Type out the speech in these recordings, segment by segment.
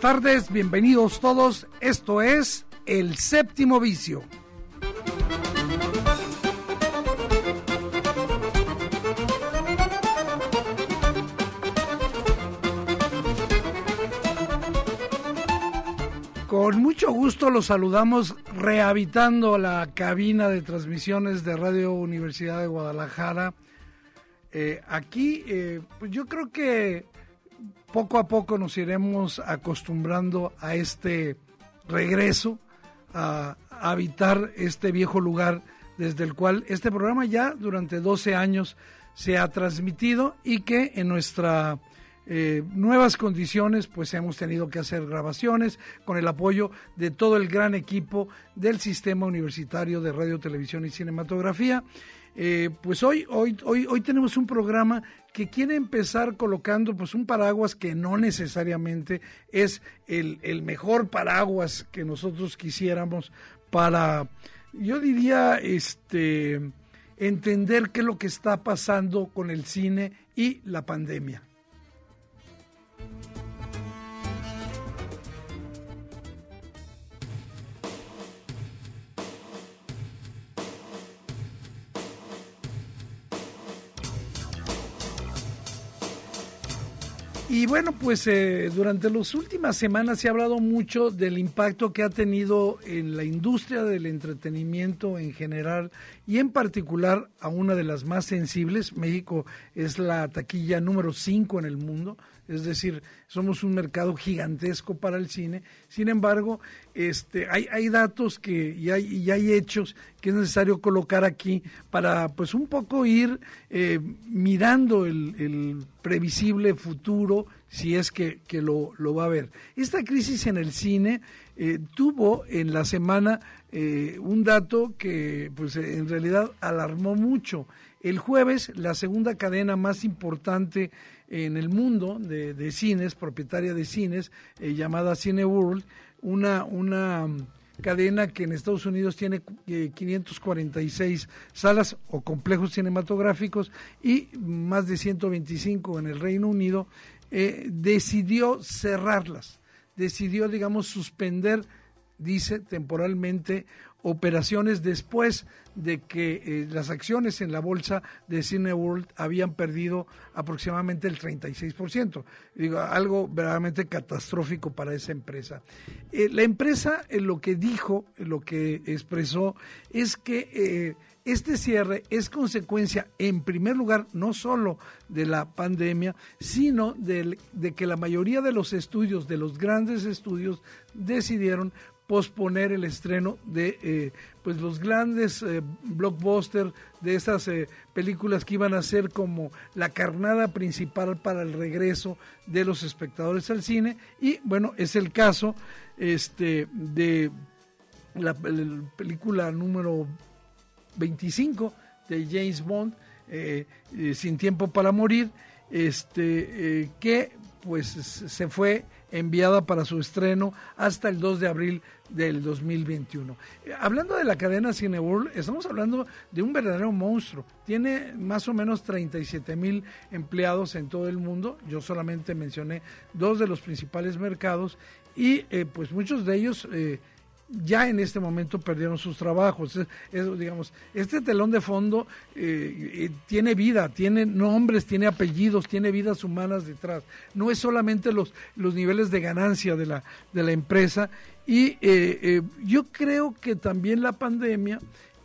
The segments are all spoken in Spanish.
Buenas tardes, bienvenidos todos. Esto es El Séptimo Vicio. Con mucho gusto los saludamos rehabitando la cabina de transmisiones de Radio Universidad de Guadalajara. Eh, aquí, eh, pues yo creo que poco a poco nos iremos acostumbrando a este regreso, a, habitar este viejo lugar desde el cual este programa ya durante 12 años se ha transmitido y que en nuestras eh, nuevas condiciones pues hemos tenido que hacer grabaciones con el apoyo de todo el gran equipo del sistema universitario de radio, televisión y cinematografía. Eh, pues hoy, hoy, hoy, hoy tenemos un programa que quiere empezar colocando pues un paraguas que no necesariamente es el, el mejor paraguas que nosotros quisiéramos para, yo diría, este entender qué es lo que está pasando con el cine y la pandemia. Y bueno, pues eh, durante las últimas semanas se ha hablado mucho del impacto que ha tenido en la industria del entretenimiento en general y en particular a una de las más sensibles. México es la taquilla número 5 en el mundo, es decir, somos un mercado gigantesco para el cine. Sin embargo, este, hay, hay datos que, y, hay, y hay hechos que es necesario colocar aquí para pues un poco ir eh, mirando el, previsible futuro si es que, lo, lo, va a ver. Esta crisis en el cine eh, tuvo en la semana eh, un dato que pues en realidad alarmó mucho. El jueves, la segunda cadena más importante en el mundo de, cines, propietaria de cines, eh, llamada Cine World, una, una mm, cadena que en Estados Unidos tiene 546 eh, salas o complejos cinematográficos y más de 125 en el Reino Unido, eh, decidió cerrarlas, decidió, digamos, suspender, dice temporalmente, operaciones después de que eh, las acciones en la bolsa de Cineworld habían perdido aproximadamente el 36%. Digo, algo verdaderamente catastrófico para esa empresa. Eh, la empresa eh, lo que dijo, lo que expresó, es que este cierre es consecuencia, en primer lugar, no solo de la pandemia, sino de que la mayoría de los estudios, de los grandes estudios, decidieron posponer el estreno de eh, pues los grandes eh, blockbusters de esas eh, películas que iban a ser como la carnada principal para el regreso de los espectadores al cine. Y bueno es el caso este de la, película número 25 de James Bond sin tiempo para morir este que pues se fue enviada para su estreno hasta el 2 de abril del 2021. Hablando de la cadena Cineworld, estamos hablando de un verdadero monstruo. Tiene más o menos 37 mil empleados en todo el mundo. Yo solamente mencioné dos de los principales mercados y eh, pues muchos de ellos... Eh, ya en este momento perdieron sus trabajos. digamos, este telón de fondo eh, eh, tiene vida, tiene nombres, tiene apellidos, tiene vidas humanas detrás. No es solamente los, los niveles de ganancia de la, de la empresa. Y eh, yo creo que también la pandemia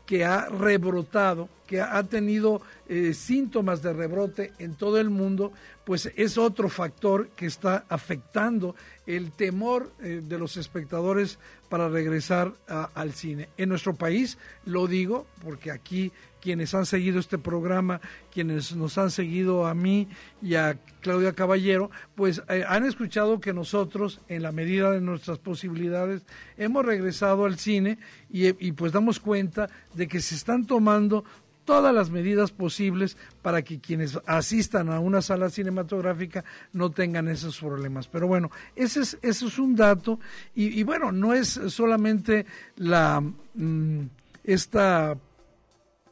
que ha rebrotado, que ha tenido eh, síntomas de rebrote en todo el mundo, pues es otro factor que está afectando el temor de los espectadores para regresar al cine. En nuestro país, lo digo, porque aquí quienes han seguido este programa, quienes nos han seguido a mí y a Claudia Caballero, pues eh, han escuchado que nosotros, en la medida de nuestras posibilidades, hemos regresado al cine y pues damos cuenta de que se están tomando todas las medidas posibles para que quienes asistan a una sala cinematográfica no tengan esos problemas. Pero bueno, ese es, ese es un dato y, bueno, no es solamente la mm, esta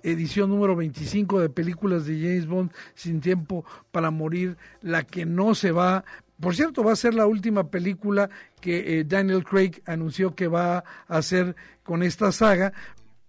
edición número 25 de películas de James Bond sin tiempo para morir, la que no se va por cierto, va a ser la última película que eh, Daniel Craig anunció que va a hacer con esta saga,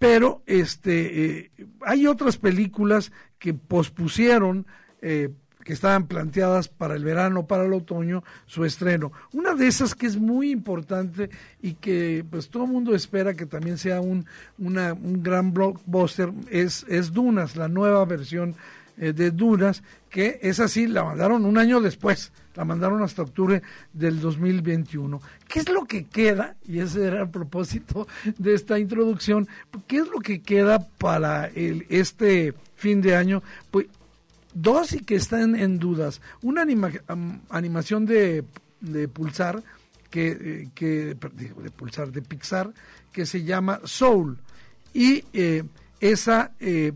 pero este eh, hay otras películas que pospusieron eh, que estaban planteadas para el verano, para el otoño, su estreno. Una de esas que es muy importante y que pues todo el mundo espera que también sea un, una, un gran blockbuster es, es Dunas, la nueva versión eh, de Dunas, que es así, la mandaron un año después, la mandaron hasta octubre del 2021. ¿Qué es lo que queda? Y ese era el propósito de esta introducción. ¿Qué es lo que queda para el, este fin de año? Pues dos y que están en dudas. Una animación de, de Pulsar, que, eh, que, de Pulsar, de Pixar, que se llama Soul. Y eh, esa eh,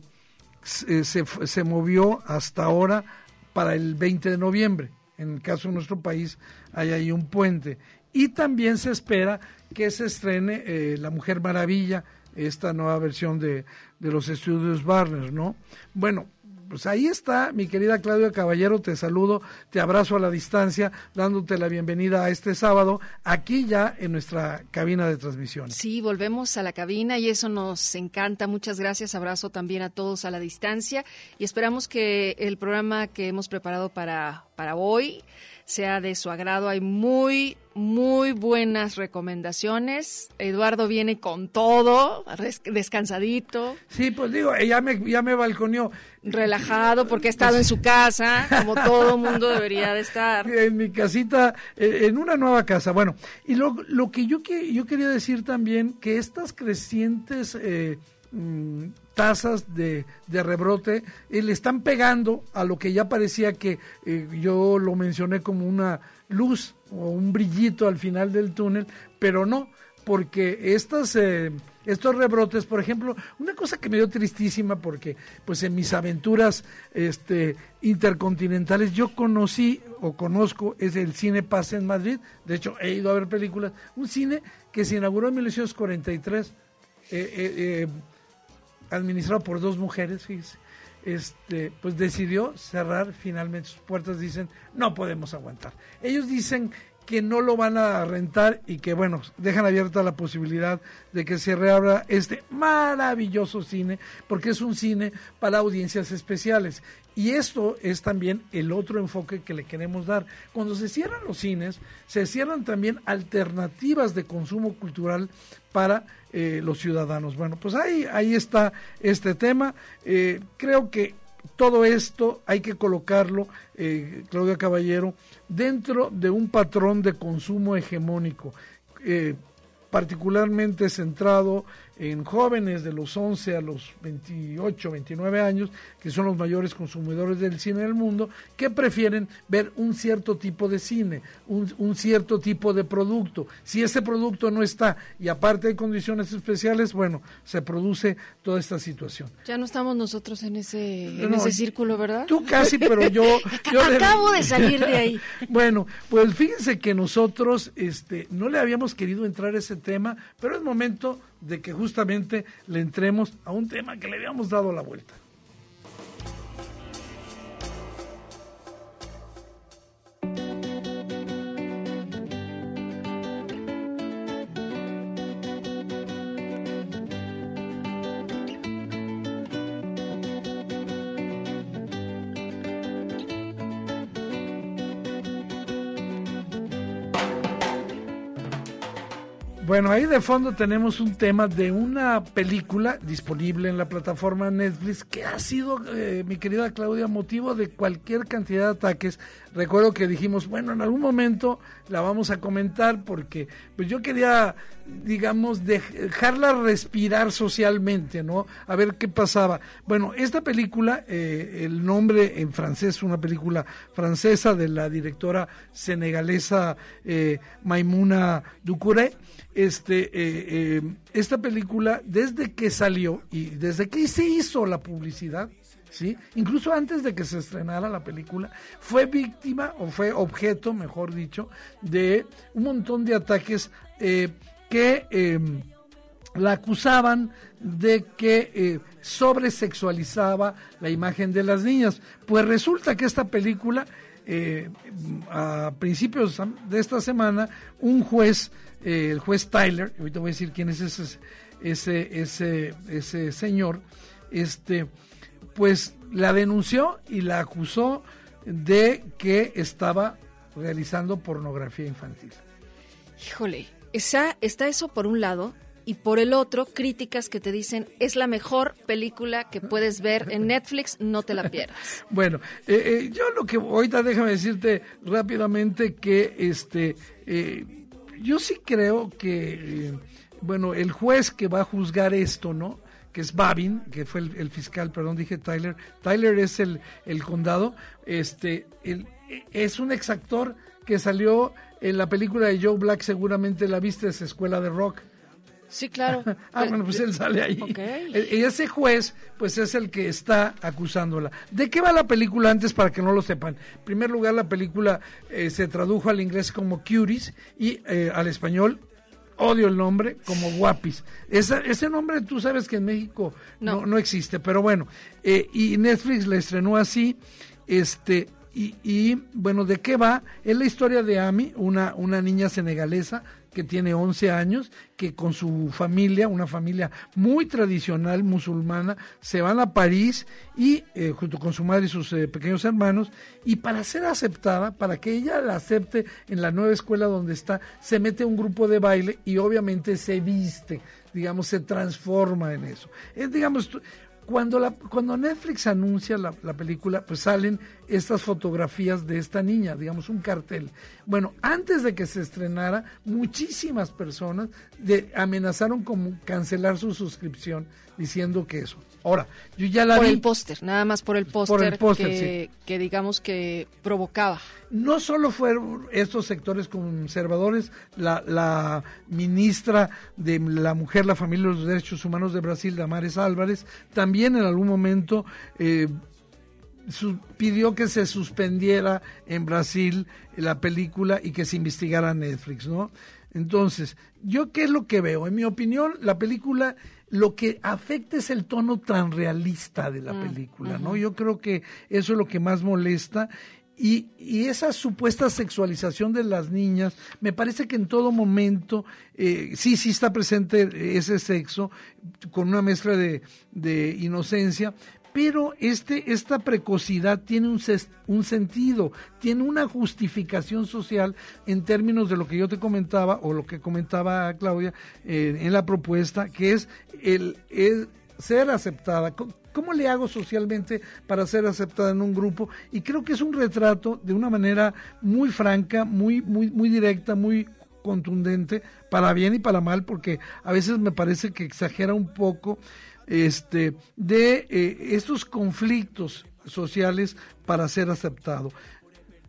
se, se, movió hasta ahora para el 20 de noviembre. En el caso de nuestro país hay ahí un puente. Y también se espera que se estrene eh, La Mujer Maravilla, esta nueva versión de, de los estudios Barner, ¿no? Bueno, pues ahí está, mi querida Claudia Caballero, te saludo, te abrazo a la distancia, dándote la bienvenida a este sábado, aquí ya en nuestra cabina de transmisión. Sí, volvemos a la cabina y eso nos encanta. Muchas gracias, abrazo también a todos a la distancia y esperamos que el programa que hemos preparado para, para hoy sea de su agrado. Hay muy, muy buenas recomendaciones. Eduardo viene con todo, descansadito. Sí, pues digo, ya me, ya me balconeó. Relajado porque ha estado en su casa, como todo mundo debería de estar. En mi casita, eh, en una nueva casa. Bueno, y lo, lo que yo, yo quería decir también, que estas crecientes... Eh, mm, tasas de, de rebrote eh, le están pegando a lo que ya parecía que eh, yo lo mencioné como una luz o un brillito al final del túnel, pero no, porque estas, eh, estos rebrotes, por ejemplo, una cosa que me dio tristísima porque pues en mis aventuras este, intercontinentales yo conocí o conozco es el Cine Paz en Madrid, de hecho he ido a ver películas, un cine que se inauguró en 1943. Eh, eh, administrado por dos mujeres, este, pues decidió cerrar finalmente sus puertas. Dicen, no podemos aguantar. Ellos dicen que no lo van a rentar y que, bueno, dejan abierta la posibilidad de que se reabra este maravilloso cine, porque es un cine para audiencias especiales. Y esto es también el otro enfoque que le queremos dar. Cuando se cierran los cines, se cierran también alternativas de consumo cultural para eh, los ciudadanos. Bueno, pues ahí, ahí está este tema. Eh, creo que todo esto hay que colocarlo, eh, Claudia Caballero, dentro de un patrón de consumo hegemónico, particularmente centrado en jóvenes de los 11 a los 28, 29 años, que son los mayores consumidores del cine del mundo, que prefieren ver un cierto tipo de cine, un, cierto tipo de producto. Si ese producto no está y aparte hay condiciones especiales, bueno, se produce toda esta situación. Ya no estamos nosotros en ese, en ese círculo, ¿verdad? Tú casi, pero yo... yo Acabo de salir de ahí. bueno, pues fíjense que nosotros este, no le habíamos querido entrar a ese tema, pero es momento de que justamente le entremos a un tema que le habíamos dado la vuelta. Bueno, ahí de fondo tenemos un tema de una película disponible en la plataforma Netflix que ha sido, eh, mi querida Claudia, motivo de cualquier cantidad de ataques. Recuerdo que dijimos, bueno, en algún momento la vamos a comentar porque pues yo quería, digamos, dejarla respirar socialmente, ¿no? A ver qué pasaba. Bueno, esta película, eh, el nombre en francés, una película francesa de la directora senegalesa eh, Maimuna Ducouré, este, eh, eh, esta película, desde que salió y desde que se hizo la publicidad, ¿sí? incluso antes de que se estrenara la película, fue víctima o fue objeto, mejor dicho, de un montón de ataques eh, que em, la acusaban de que sobresexualizaba la imagen de las niñas. Pues resulta que esta película, a principios de esta semana, un juez eh, el juez Tyler, ahorita voy a decir quién es ese, ese, ese, ese señor, este, pues la denunció y la acusó de que estaba realizando pornografía infantil. Híjole, esa, está eso por un lado, y por el otro, críticas que te dicen es la mejor película que puedes ver en Netflix, no te la pierdas. bueno, eh, eh, yo lo que ahorita déjame decirte rápidamente que este yo sí creo que, eh, bueno, el juez que va a juzgar esto, ¿no? que es Babin, que fue el, fiscal, perdón, dije Tyler. Tyler es el, el condado. Este, el, es un exactor que salió en la película de Joe Black, seguramente la viste, es Escuela de Rock. Sí, claro. ah, bueno, pues él sale ahí. Y ese juez, pues es el que está acusándola. ¿De qué va la película antes para que no lo sepan? En primer lugar, la película eh, se tradujo al inglés como Cuties y eh, al español odio el nombre, como Guapis. ese nombre tú sabes que en México no, no, existe, pero bueno, eh, y Netflix la estrenó así, este, y, y, bueno, ¿de qué va? Es la historia de Ami, una, una niña senegalesa que tiene 11 años, que con su familia, una familia muy tradicional musulmana, se van a París y eh, junto con su madre y sus eh, pequeños hermanos, y para ser aceptada, para que ella la acepte en la nueva escuela donde está, se mete un grupo de baile y obviamente se viste, digamos, se transforma en eso. Es, digamos, cuando, la, cuando Netflix anuncia la, la, película, pues salen estas fotografías de esta niña, digamos, un cartel. Bueno, antes de que se estrenara, muchísimas personas de, amenazaron con cancelar su suscripción diciendo que eso. Ahora, yo ya la por el póster, nada más por el póster que, que digamos que provocaba. No solo fueron estos sectores conservadores, la, la ministra de la Mujer, la Familia y los Derechos Humanos de Brasil, Damares Álvarez, también en algún momento eh, pidió que se suspendiera en Brasil la película y que se investigara Netflix, ¿no? Entonces, ¿yo qué es lo que veo? En mi opinión, la película lo que afecta es el tono tan realista de la mm, película, ¿no? Yo creo que eso es lo que más molesta y, y, esa supuesta sexualización de las niñas, me parece que en todo momento eh, sí, sí está presente ese sexo con una mezcla de, de inocencia, pero este, esta precocidad tiene un, un, sentido, tiene una justificación social en términos de lo que yo te comentaba o lo que comentaba Claudia eh, en la propuesta, que es el, ser aceptada. ¿Cómo le hago socialmente para ser aceptada en un grupo? Y creo que es un retrato de una manera muy franca, muy, muy, muy directa, muy contundente, para bien y para mal, porque a veces me parece que exagera un poco este, de eh, estos conflictos sociales para ser aceptado.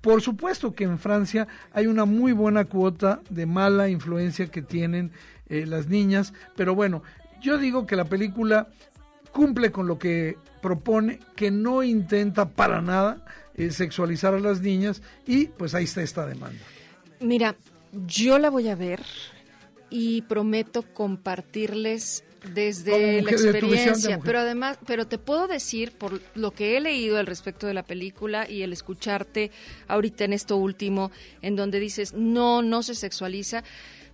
Por supuesto que en Francia hay una muy buena cuota de mala influencia que tienen eh, las niñas, pero bueno, yo digo que la película cumple con lo que propone, que no intenta para nada eh, sexualizar a las niñas y pues ahí está esta demanda. Mira, yo la voy a ver y prometo compartirles desde la experiencia, pero además, pero te puedo decir por lo que he leído al respecto de la película y el escucharte ahorita en esto último, en donde dices no, no se sexualiza.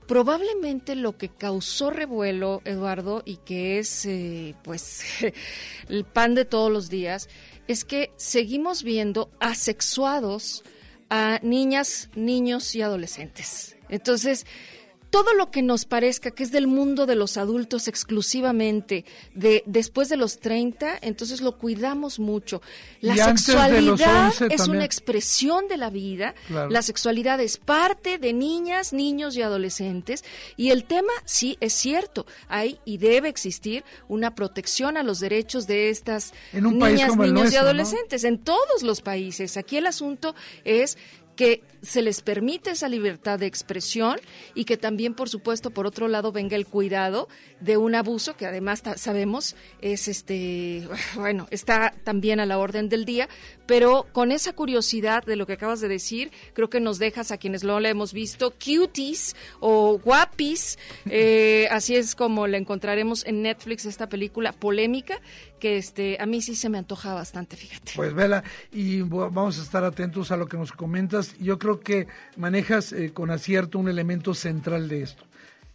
Probablemente lo que causó revuelo, Eduardo, y que es eh, pues el pan de todos los días, es que seguimos viendo asexuados a niñas, niños y adolescentes. Entonces, todo lo que nos parezca que es del mundo de los adultos exclusivamente, de después de los 30, entonces lo cuidamos mucho. La sexualidad es una expresión de la vida, la sexualidad es parte de niñas, niños y adolescentes, y el tema sí es cierto, hay y debe existir una protección a los derechos de estas niñas, niños y adolescentes en todos los países. Aquí el asunto es que se les permite esa libertad de expresión y que también, por supuesto, por otro lado, venga el cuidado de un abuso que además sabemos es este, bueno, está también a la orden del día, pero con esa curiosidad de lo que acabas de decir, creo que nos dejas a quienes lo hemos visto, cuties o guapis, eh, así es como la encontraremos en Netflix, esta película polémica, que este, a mí sí se me antoja bastante, fíjate. Pues vela, y vamos a estar atentos a lo que nos comentas. Yo creo que manejas eh, con acierto un elemento central de esto.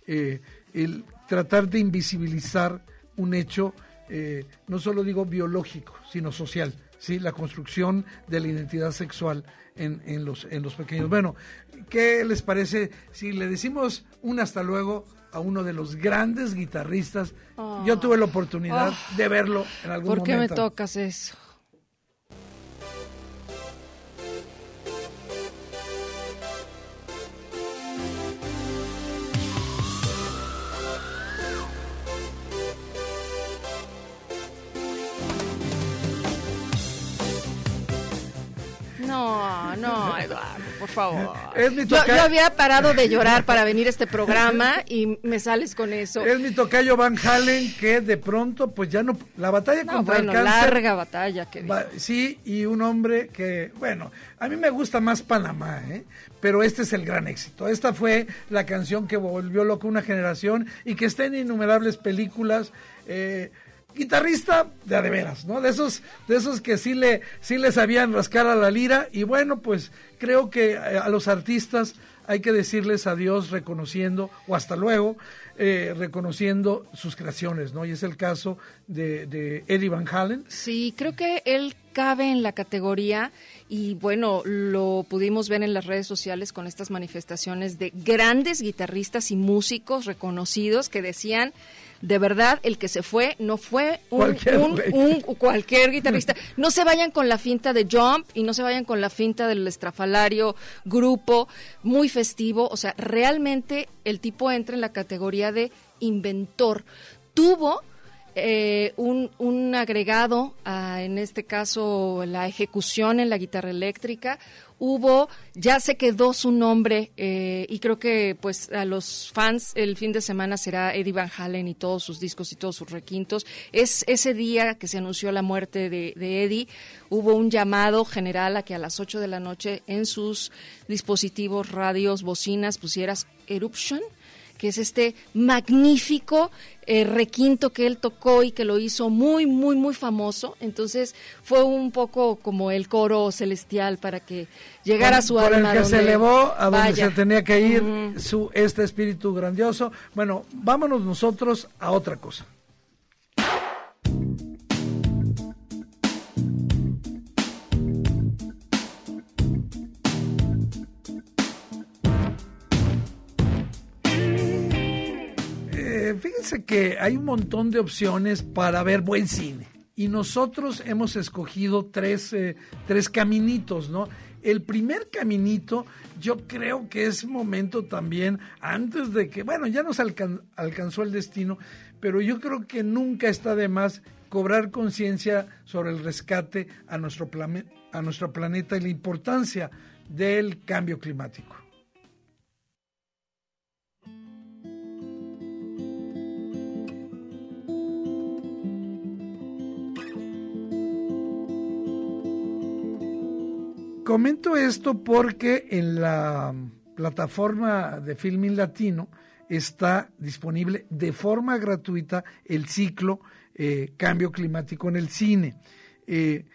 Eh, el tratar de invisibilizar un hecho, eh, no solo digo biológico, sino social, ¿sí? la construcción de la identidad sexual en, en, los, en los pequeños. Bueno, ¿qué les parece si le decimos un hasta luego a uno de los grandes guitarristas? Yo tuve la oportunidad oh. de verlo en algún momento. ¿Por qué me tocas eso? Por favor. yo, había parado de llorar para venir a este programa y me sales con eso. Es mi tocayo Van Halen que de pronto, pues ya no. La batalla contra el cáncer. larga batalla. que Sí, y un hombre que, bueno, a mí me gusta más Panamá, ¿eh? pero este es el gran éxito. Esta fue la canción que volvió loco una generación y que está en innumerables películas. Eh, guitarrista de a de veras, ¿no? De esos, de esos que sí le, sí le sabían rascar a la lira y bueno, pues creo que eh, a los artistas hay que decirles adiós reconociendo, o hasta luego, eh, reconociendo sus creaciones, ¿no? Y es el caso de, de Eddie Van Halen. Sí, creo que él cabe en la categoría y bueno, lo pudimos ver en las redes sociales con estas manifestaciones de grandes guitarristas y músicos reconocidos que decían de verdad, el que se fue no fue un cualquier, un, cualquier guitarrista. No se vayan con la finta de Jump y no se vayan con la finta del estrafalario grupo, muy festivo. O sea, realmente el tipo entra en la categoría de inventor. Tuvo eh, un, un, agregado, en este caso la ejecución en la guitarra eléctrica, hubo, ya se quedó su nombre eh, y creo que pues a los fans el fin de semana será Eddie Van Halen y todos sus discos y todos sus requintos. Es ese día que se anunció la muerte de, de Eddie, hubo un llamado general a que a las 8 de la noche en sus dispositivos, radios, bocinas pusieras Eruption que es este magnífico eh, requinto que él tocó y que lo hizo muy, muy, muy famoso. Entonces fue un poco como el coro celestial para que llegara a su por alma. el que se elevó a donde se tenía que ir su, este espíritu grandioso. Bueno, vámonos nosotros a otra cosa. Fíjense que hay un montón de opciones para ver buen cine. Y nosotros hemos escogido tres, eh, tres caminitos, ¿no? El primer caminito, yo creo que es momento también, antes de que, bueno, ya nos alcanzó el destino, pero yo creo que nunca está de más cobrar conciencia sobre el rescate a nuestro, a nuestro planeta y la importancia del cambio climático. Comento esto porque en la plataforma de Filmin Latino está disponible de forma gratuita el ciclo eh, Cambio Climático en el cine. Eh,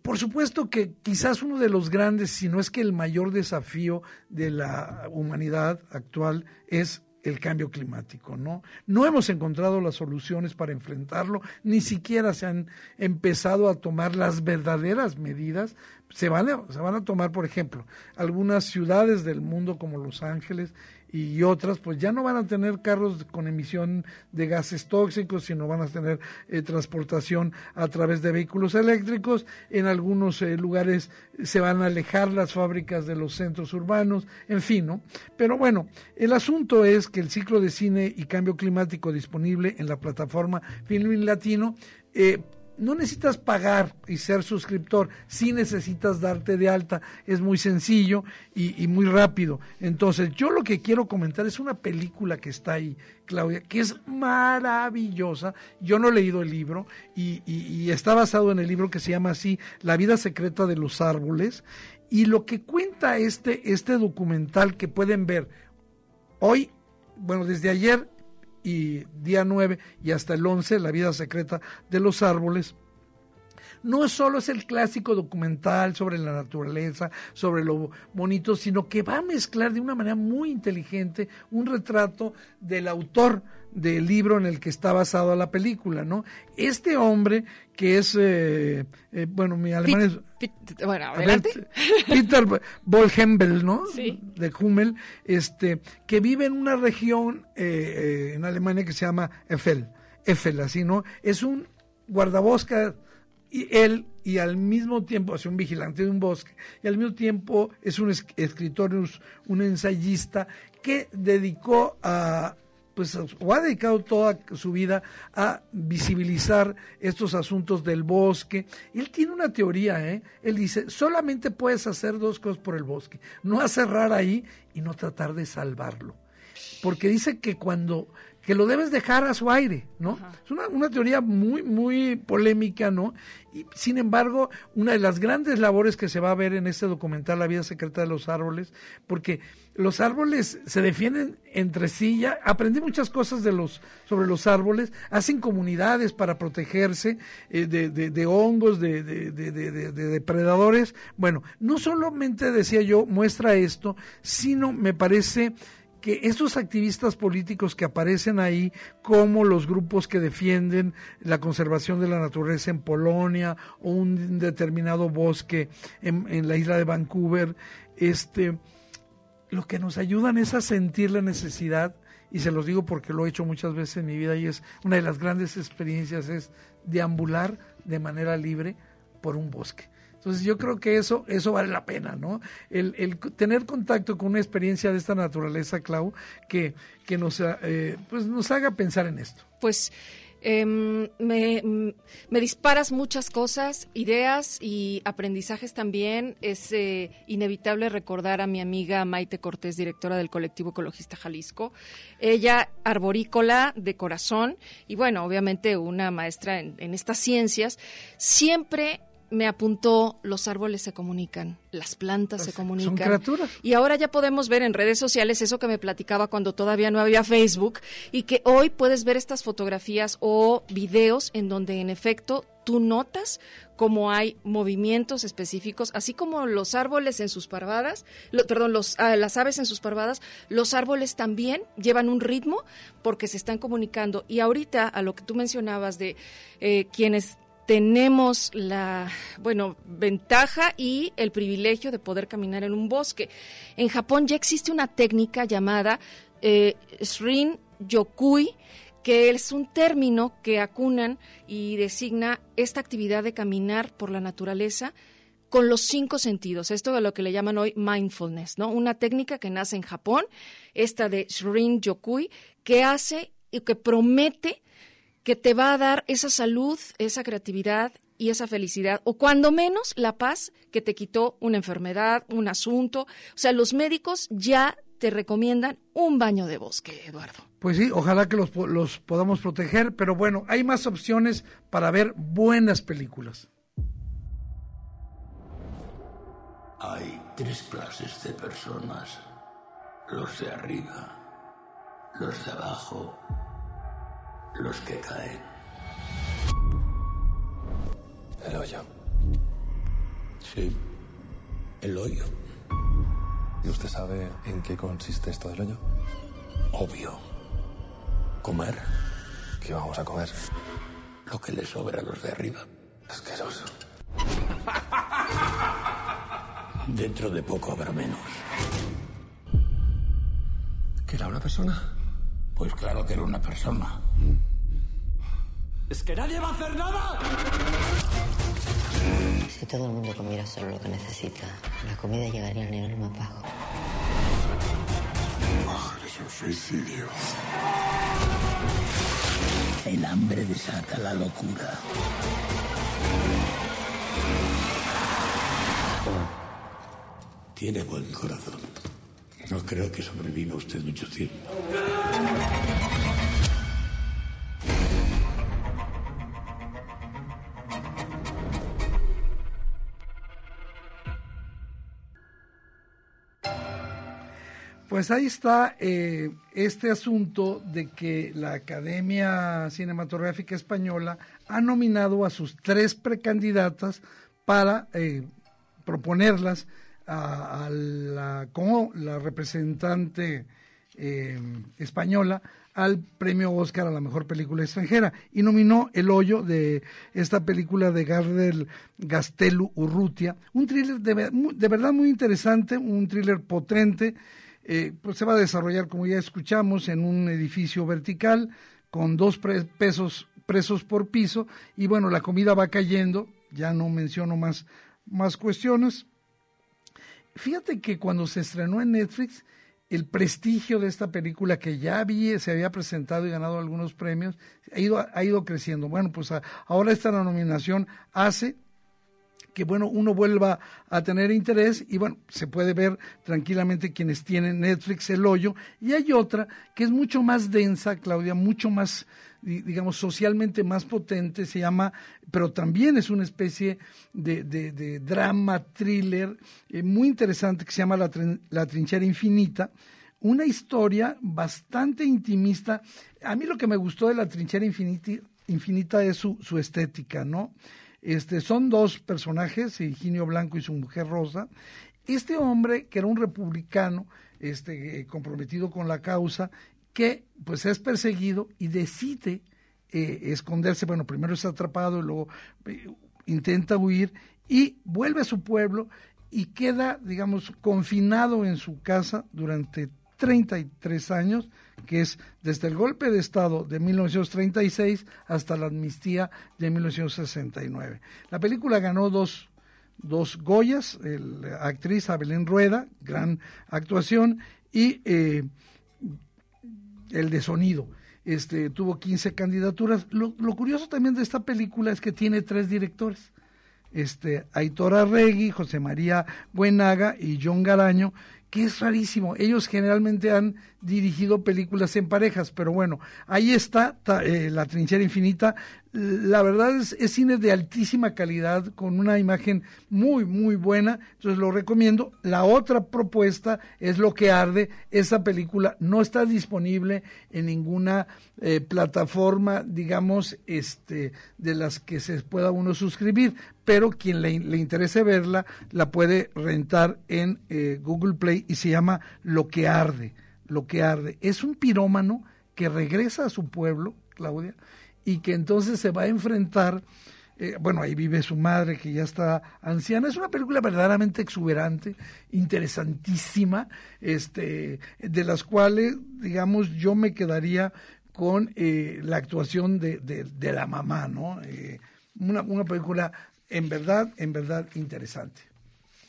por supuesto que quizás uno de los grandes, si no es que el mayor desafío de la humanidad actual es el cambio climático, ¿no? No hemos encontrado las soluciones para enfrentarlo, ni siquiera se han empezado a tomar las verdaderas medidas. Se van a, tomar, por ejemplo, algunas ciudades del mundo como Los Ángeles y otras, pues ya no van a tener carros con emisión de gases tóxicos, sino van a tener eh, transportación a través de vehículos eléctricos. En algunos eh, lugares se van a alejar las fábricas de los centros urbanos, en fin, ¿no? Pero bueno, el asunto es que el ciclo de cine y cambio climático disponible en la plataforma Filmin Latino eh, no necesitas pagar y ser suscriptor, sí necesitas darte de alta, es muy sencillo y, muy rápido. Entonces, yo lo que quiero comentar es una película que está ahí, Claudia, que es maravillosa. Yo no he leído el libro y, y está basado en el libro que se llama así, La vida secreta de los árboles. Y lo que cuenta este, este documental que pueden ver hoy, bueno, desde ayer y día 9 y hasta el 11, La vida secreta de los árboles, no solo es el clásico documental sobre la naturaleza, sobre lo bonito, sino que va a mezclar de una manera muy inteligente un retrato del autor del libro en el que está basada la película, ¿no? Este hombre que es, eh, eh, bueno, mi alemán es... bueno, adelante. Peter Bolhembel, ¿no? Sí. De Hummel, este, que vive en una región eh, en Alemania que se llama Eiffel, Eiffel, así, ¿no? Es un guardabosca y él y al mismo tiempo es un vigilante de un bosque y al mismo tiempo es un escritor, un ensayista que dedicó a pues o ha dedicado toda su vida a visibilizar estos asuntos del bosque. Él tiene una teoría, ¿eh? Él dice, solamente puedes hacer dos cosas por el bosque, no cerrar ahí y no tratar de salvarlo. Porque dice que cuando que lo debes dejar a su aire, ¿no? Es una, una, teoría muy, muy polémica, ¿no? Y sin embargo, una de las grandes labores que se va a ver en este documental, La vida secreta de los árboles, porque los árboles se defienden entre sí, ya aprendí muchas cosas de los, sobre los árboles, hacen comunidades para protegerse eh, de, de, de, hongos, de, de depredadores. Bueno, no solamente decía yo, muestra esto, sino me parece que estos activistas políticos que aparecen ahí, como los grupos que defienden la conservación de la naturaleza en Polonia o un determinado bosque en, en la isla de Vancouver, este, lo que nos ayudan es a sentir la necesidad, y se los digo porque lo he hecho muchas veces en mi vida y es una de las grandes experiencias es deambular de manera libre por un bosque. Entonces yo creo que eso, eso vale la pena, ¿no? El, el tener contacto con una experiencia de esta naturaleza, Clau, que, que nos, eh, pues nos haga pensar en esto. Pues em, me, me, disparas muchas cosas, ideas y aprendizajes también. Es eh, inevitable recordar a mi amiga Maite Cortés, directora del colectivo ecologista Jalisco. Ella, arborícola de corazón y bueno, obviamente una maestra en estas ciencias, siempre me apuntó, los árboles se comunican, las plantas se comunican. Son criaturas. Y ahora ya podemos ver en redes sociales eso que me platicaba cuando todavía no había Facebook y que hoy puedes ver estas fotografías o videos en donde en efecto tú notas cómo hay movimientos específicos, así como los árboles en sus parvadas, perdón, los, ah, las aves en sus parvadas, los árboles también llevan un ritmo porque se están comunicando. Y ahorita a lo que tú mencionabas de eh, quienes tenemos la, bueno, ventaja y el privilegio de poder caminar en un bosque. En Japón ya existe una técnica llamada eh, Shrin Yokui, que es un término que acunan y designa esta actividad de caminar por la naturaleza con los cinco sentidos. Esto es lo que le llaman hoy mindfulness, ¿no? Una técnica que nace en Japón, esta de Shrin Yokui, que hace y que promete que te va a dar esa salud, esa creatividad y esa felicidad, o cuando menos la paz que te quitó una enfermedad, un asunto. O sea, los médicos ya te recomiendan un baño de bosque, Eduardo. Pues sí, ojalá que los, los podamos proteger, pero bueno, hay más opciones para ver buenas películas. Hay tres clases de personas, los de arriba, los de abajo los que caen. El hoyo. Sí, el hoyo. ¿Y usted sabe en qué consiste esto del hoyo? Obvio. Comer. ¿Qué vamos a comer? Lo que le sobra a los de arriba. Asqueroso. Dentro de poco habrá menos. ¿Que era una persona? Pues claro que era una persona. ¡Es que nadie va a hacer nada! Si todo el mundo comiera solo lo que necesita, la comida llegaría al nivel más bajo. es un suicidio. El hambre desata la locura. Tiene buen corazón. No creo que sobreviva usted mucho tiempo. Pues ahí está eh, este asunto de que la Academia Cinematográfica Española ha nominado a sus tres precandidatas para eh, proponerlas a, la, como la representante eh, española al premio Oscar a la mejor película extranjera y nominó El Hoyo de esta película de Gardel Gastelu Urrutia, un thriller de, de verdad muy interesante, un thriller potente eh, pues se va a desarrollar, como ya escuchamos, en un edificio vertical con dos pesos, presos por piso y bueno, la comida va cayendo, ya no menciono más, más cuestiones. Fíjate que cuando se estrenó en Netflix, el prestigio de esta película que ya había, se había presentado y ganado algunos premios, ha ido, ha ido creciendo. Bueno, pues ahora esta nominación hace que bueno, uno vuelva a tener interés y bueno, se puede ver tranquilamente quienes tienen Netflix el hoyo y hay otra que es mucho más densa, Claudia, mucho más digamos socialmente más potente, se llama, pero también es una especie de, de, drama, thriller, eh, muy interesante que se llama La, La Trinchera Infinita, una historia bastante intimista. A mí lo que me gustó de La Trinchera Infinita, infinita es su, su estética, ¿no? Este, son dos personajes, Higinio Blanco y su mujer Rosa. Este hombre, que era un republicano, este, eh, comprometido con la causa, que pues es perseguido y decide eh, esconderse, bueno, primero es atrapado y luego eh, intenta huir y vuelve a su pueblo y queda, digamos, confinado en su casa durante 33 años, que es desde el golpe de Estado de 1936 hasta la amnistía de 1969. La película ganó dos, dos Goyas, la actriz Abelén Rueda, gran actuación, y eh, el de sonido. Este, tuvo 15 candidaturas. Lo, lo, curioso también de esta película es que tiene tres directores. Este, Aitor Arregui, José María Buenaga y John Garaño, que es rarísimo. Ellos generalmente han dirigido películas en parejas, pero bueno, ahí está eh, La Trinchera Infinita. La verdad es, es, cine de altísima calidad, con una imagen muy, muy buena, entonces lo recomiendo. La otra propuesta es Lo que arde. Esa película no está disponible en ninguna eh, plataforma, digamos, este, de las que se pueda uno suscribir, pero quien le, le interese verla, la puede rentar en eh, Google Play y se llama Lo que arde, Lo que arde. Es un pirómano que regresa a su pueblo, Claudia, y que entonces se va a enfrentar, eh, bueno, ahí vive su madre que ya está anciana. Es una película verdaderamente exuberante, interesantísima, este, de las cuales, digamos, yo me quedaría con eh, la actuación de, de, la mamá, ¿no? una, una película en verdad, en verdad interesante.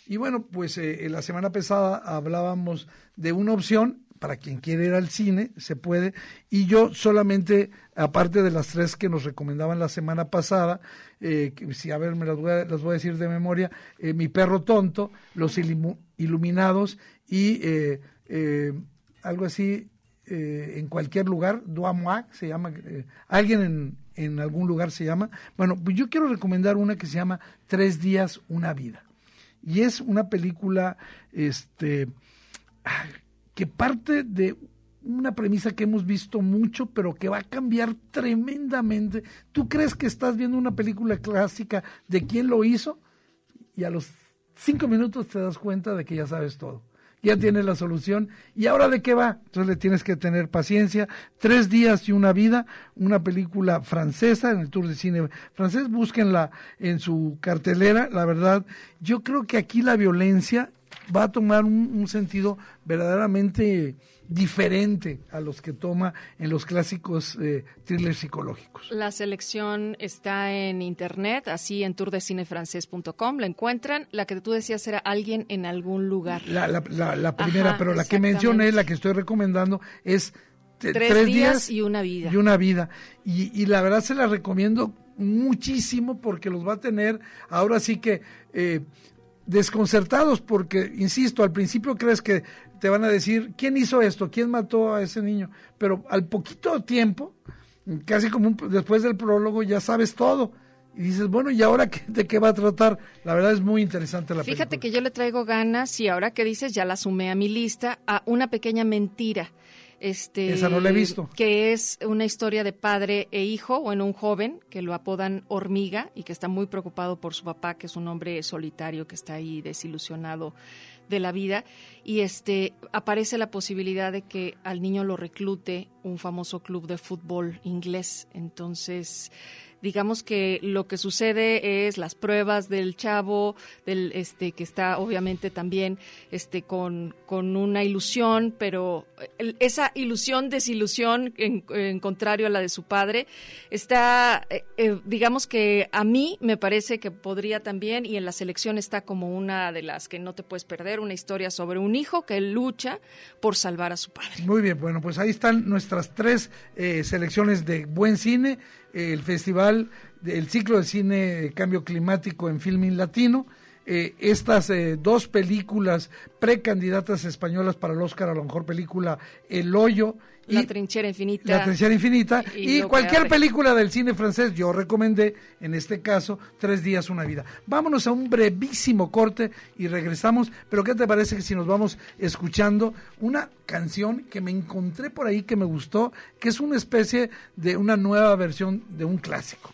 Y bueno, pues eh, la semana pasada hablábamos de una opción para quien quiere ir al cine, se puede. Y yo solamente, aparte de las tres que nos recomendaban la semana pasada, eh, si a ver, me las voy a, las voy a decir de memoria, eh, Mi perro tonto, Los Iluminados y algo así, en cualquier lugar, Duamois, se llama, alguien en, en algún lugar se llama. Bueno, pues yo quiero recomendar una que se llama Tres días, una vida. Y es una película este, que parte de una premisa que hemos visto mucho, pero que va a cambiar tremendamente. ¿Tú crees que estás viendo una película clásica de quién lo hizo? Y a los cinco minutos te das cuenta de que ya sabes todo ya tiene la solución. ¿Y ahora de qué va? Entonces le tienes que tener paciencia. Tres días y una vida, una película francesa en el Tour de Cine francés. Búsquenla en su cartelera. La verdad, yo creo que aquí la violencia va a tomar un, sentido verdaderamente diferente a los que toma en los clásicos eh, thrillers psicológicos. La selección está en internet, así en tourdecinefrancés.com, la encuentran. La que tú decías era alguien en algún lugar. La, la, primera, pero la que mencioné, la que estoy recomendando, es tres, días, y una vida. Y una vida. Y, y la verdad se la recomiendo muchísimo porque los va a tener ahora sí que eh, desconcertados porque, insisto, al principio crees que te van a decir, ¿quién hizo esto? ¿Quién mató a ese niño? Pero al poquito tiempo, casi como después del prólogo, ya sabes todo. Y dices, bueno, ¿y ahora qué, de qué va a tratar? La verdad es muy interesante la Fíjate que yo le traigo ganas, y ahora que dices, ya la sumé a mi lista, a una pequeña mentira este, Esa no la he visto. Que es una historia de padre e hijo, bueno, un joven que lo apodan Hormiga y que está muy preocupado por su papá, que es un hombre solitario que está ahí desilusionado de la vida y este aparece la posibilidad de que al niño lo reclute un famoso club de fútbol inglés. Entonces, digamos que lo que sucede es las pruebas del chavo, del este que está obviamente también este con, con una ilusión, pero esa ilusión desilusión en, contrario a la de su padre está eh, eh, digamos que a mí me parece que podría también y en la selección está como una de las que no te puedes perder, una historia sobre un hijo que lucha por salvar a su padre. Muy bien, bueno, pues ahí están nuestras tres eh, selecciones de buen cine el festival, el ciclo de cine Cambio Climático en Filming Latino. Eh, estas eh, dos películas precandidatas españolas para el Oscar a la mejor película, El Hoyo. Y la trinchera infinita. La trinchera infinita. Y, cualquier película del cine francés, yo recomendé, en este caso, Tres días, una vida. Vámonos a un brevísimo corte y regresamos. Pero ¿qué te parece que si nos vamos escuchando una canción que me encontré por ahí que me gustó, que es una especie de una nueva versión de un clásico?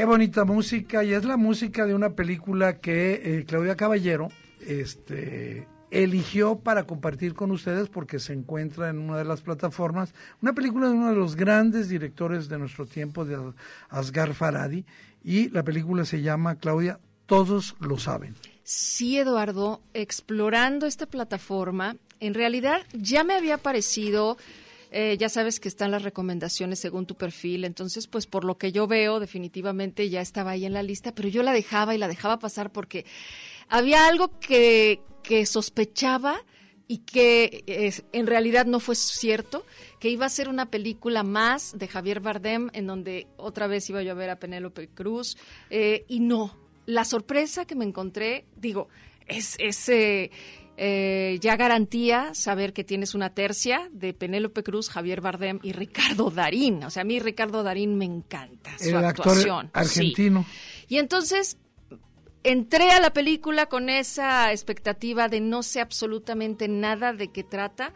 Qué bonita música, y es la música de una película que eh, Claudia Caballero este, eligió para compartir con ustedes porque se encuentra en una de las plataformas, una película de uno de los grandes directores de nuestro tiempo, de Asghar Faradi, y la película se llama, Claudia, Todos lo saben. Sí, Eduardo, explorando esta plataforma, en realidad ya me había parecido eh, ya sabes que están las recomendaciones según tu perfil, entonces pues por lo que yo veo definitivamente ya estaba ahí en la lista, pero yo la dejaba y la dejaba pasar porque había algo que, que sospechaba y que en realidad no fue cierto, que iba a ser una película más de Javier Bardem, en donde otra vez iba yo a ver a Penélope Cruz, eh, y no, la sorpresa que me encontré, digo, es, es eh, eh, ya garantía saber que tienes una tercia de Penélope Cruz, Javier Bardem y Ricardo Darín. O sea, a mí Ricardo Darín me encanta su El actuación. Actor argentino. Y entonces entré a la película con esa expectativa de no sé absolutamente nada de qué trata.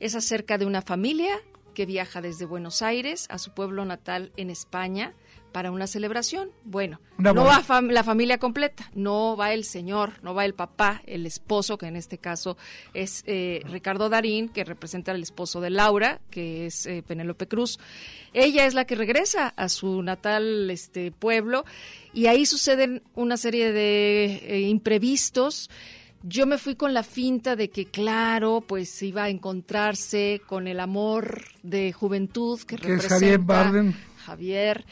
Es acerca de una familia que viaja desde Buenos Aires a su pueblo natal en España para una celebración. Bueno, no va la familia completa, no va el señor, no va el papá, el esposo, que en este caso es eh, Ricardo Darín, que representa al esposo de Laura, que es eh, Penélope Cruz. Ella es la que regresa a su natal este pueblo y ahí suceden una serie de eh, imprevistos yo me fui con la finta de que, claro, pues iba a encontrarse con el amor de juventud que, representa Javier Barden. Javier,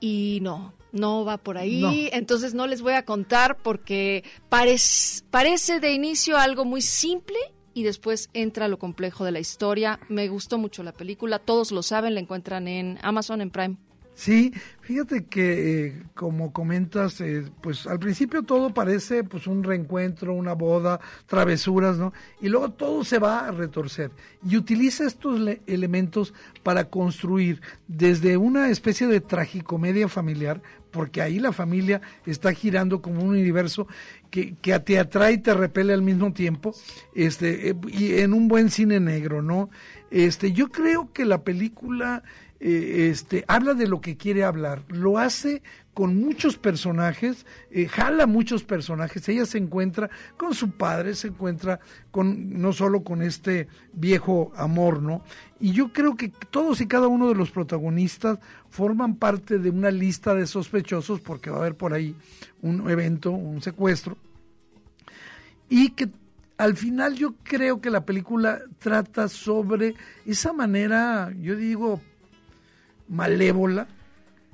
y no, no va por ahí. Entonces no les voy a contar porque parece de inicio algo muy simple y después entra lo complejo de la historia. Me gustó mucho la película, todos lo saben, la encuentran en Amazon, en Prime. Sí, fíjate que eh, como comentas, eh, pues al principio todo parece pues un reencuentro, una boda, travesuras, ¿no? Y luego todo se va a retorcer. Y utiliza estos elementos para construir desde una especie de tragicomedia familiar, porque ahí la familia está girando como un universo que, que te atrae y te repele al mismo tiempo, este, eh, y en un buen cine negro, ¿no? Este, yo creo que la película eh, este, habla de lo que quiere hablar, lo hace con muchos personajes, eh, jala muchos personajes, ella se encuentra con su padre, se encuentra con no solo con este viejo amor, ¿no? Y yo creo que todos y cada uno de los protagonistas forman parte de una lista de sospechosos porque va a haber por ahí un evento, un secuestro, y que al final yo creo que la película trata sobre esa manera, yo digo, malévola,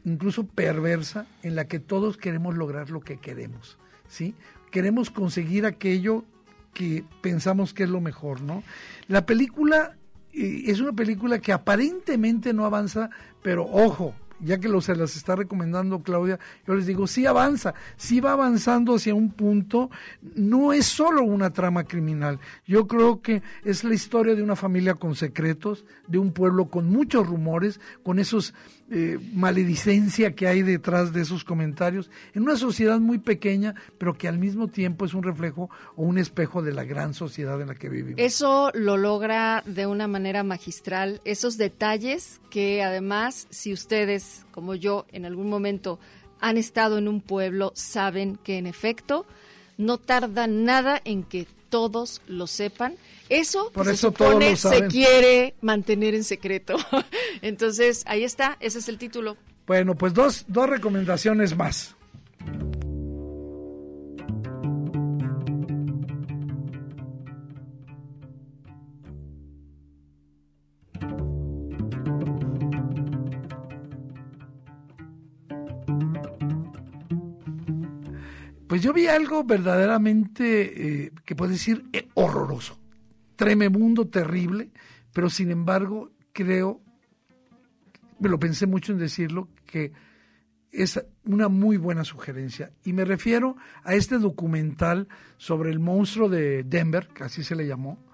incluso perversa, en la que todos queremos lograr lo que queremos, ¿sí? Queremos conseguir aquello que pensamos que es lo mejor, ¿no? La película eh, es una película que aparentemente no avanza, pero ojo, ya que lo se las está recomendando Claudia, yo les digo, sí avanza, sí va avanzando hacia un punto, no es solo una trama criminal, yo creo que es la historia de una familia con secretos, de un pueblo con muchos rumores, con esos eh, maledicencia que hay detrás de esos comentarios, en una sociedad muy pequeña, pero que al mismo tiempo es un reflejo o un espejo de la gran sociedad en la que vivimos. Eso lo logra de una manera magistral, esos detalles que además, si ustedes, como yo, en algún momento han estado en un pueblo, saben que en efecto no tarda nada en que todos lo sepan. Eso, Por se supone se quiere mantener en secreto. Entonces, ahí está, ese es el título. Bueno, pues dos, dos recomendaciones más. Pues yo vi algo verdaderamente, eh, que puedo decir, eh, horroroso, tremebundo, terrible, pero sin embargo creo, me lo pensé mucho en decirlo, que es una muy buena sugerencia. Y me refiero a este documental sobre el monstruo de Denver, que así se le llamó,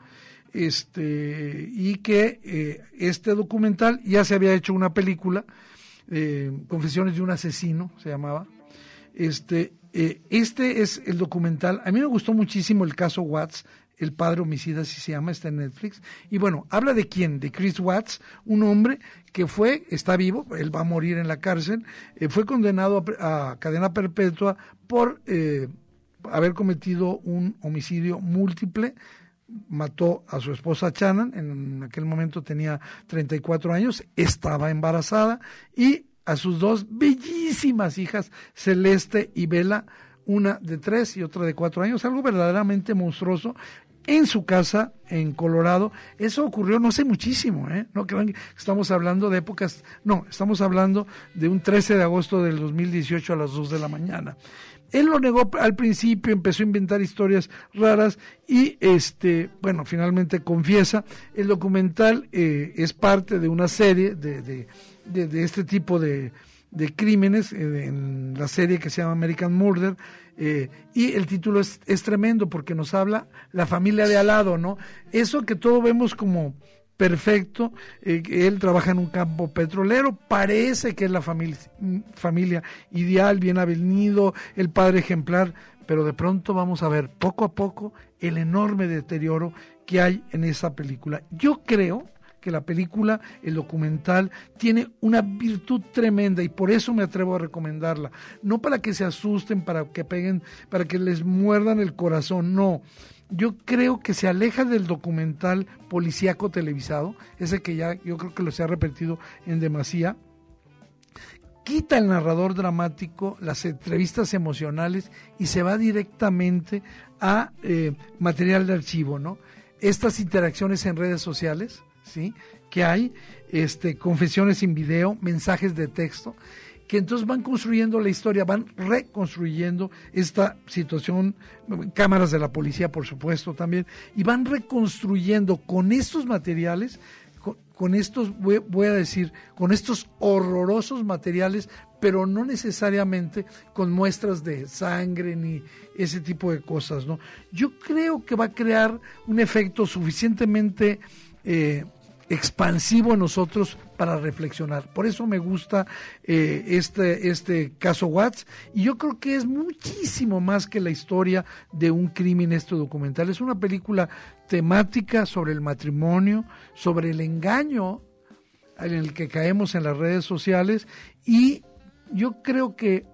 este, y que eh, este documental ya se había hecho una película, Confesiones de un asesino, se llamaba, este, eh, este es el documental. A mí me gustó muchísimo el caso Watts, el padre homicida, así se llama, está en Netflix. Y bueno, habla de quién, de Chris Watts, un hombre que fue, está vivo, él va a morir en la cárcel, eh, fue condenado a, cadena perpetua por eh, haber cometido un homicidio múltiple. Mató a su esposa Shannon, en aquel momento tenía 34 años, estaba embarazada y a sus dos bellísimas hijas, Celeste y Vela, una de tres y otra de cuatro años, algo verdaderamente monstruoso en su casa en Colorado. Eso ocurrió no sé muchísimo, ¿eh? No crean que estamos hablando de épocas, no, estamos hablando de un 13 de agosto del 2018 a las 2 de la mañana. Él lo negó al principio, empezó a inventar historias raras y, este, bueno, finalmente confiesa. El documental eh, es parte de una serie de de, este tipo de, de crímenes eh, en la serie que se llama American Murder. Eh, y el título es, es, tremendo porque nos habla la familia de al lado, ¿no? Eso que todos vemos como perfecto, eh, él trabaja en un campo petrolero, parece que es la familia, familia ideal, bien avenido, el padre ejemplar, pero de pronto vamos a ver poco a poco el enorme deterioro que hay en esa película. Yo creo que la película, el documental, tiene una virtud tremenda y por eso me atrevo a recomendarla. No para que se asusten, para que peguen, para que les muerdan el corazón, no. Yo creo que se aleja del documental policíaco televisado, ese que ya yo creo que lo se ha repetido en demasía, quita el narrador dramático, las entrevistas emocionales y se va directamente a eh, material de archivo, ¿no? Estas interacciones en redes sociales, ¿sí? Que hay, este, confesiones sin video, mensajes de texto, que entonces van construyendo la historia, van reconstruyendo esta situación, cámaras de la policía, por supuesto, también, y van reconstruyendo con estos materiales con estos, voy, a decir, con estos horrorosos materiales, pero no necesariamente con muestras de sangre ni ese tipo de cosas, ¿no? Yo creo que va a crear un efecto suficientemente eh, expansivo en nosotros para reflexionar. Por eso me gusta eh, este, este caso Watts y yo creo que es muchísimo más que la historia de un crimen este documental. Es una película temática sobre el matrimonio, sobre el engaño en el que caemos en las redes sociales y yo creo que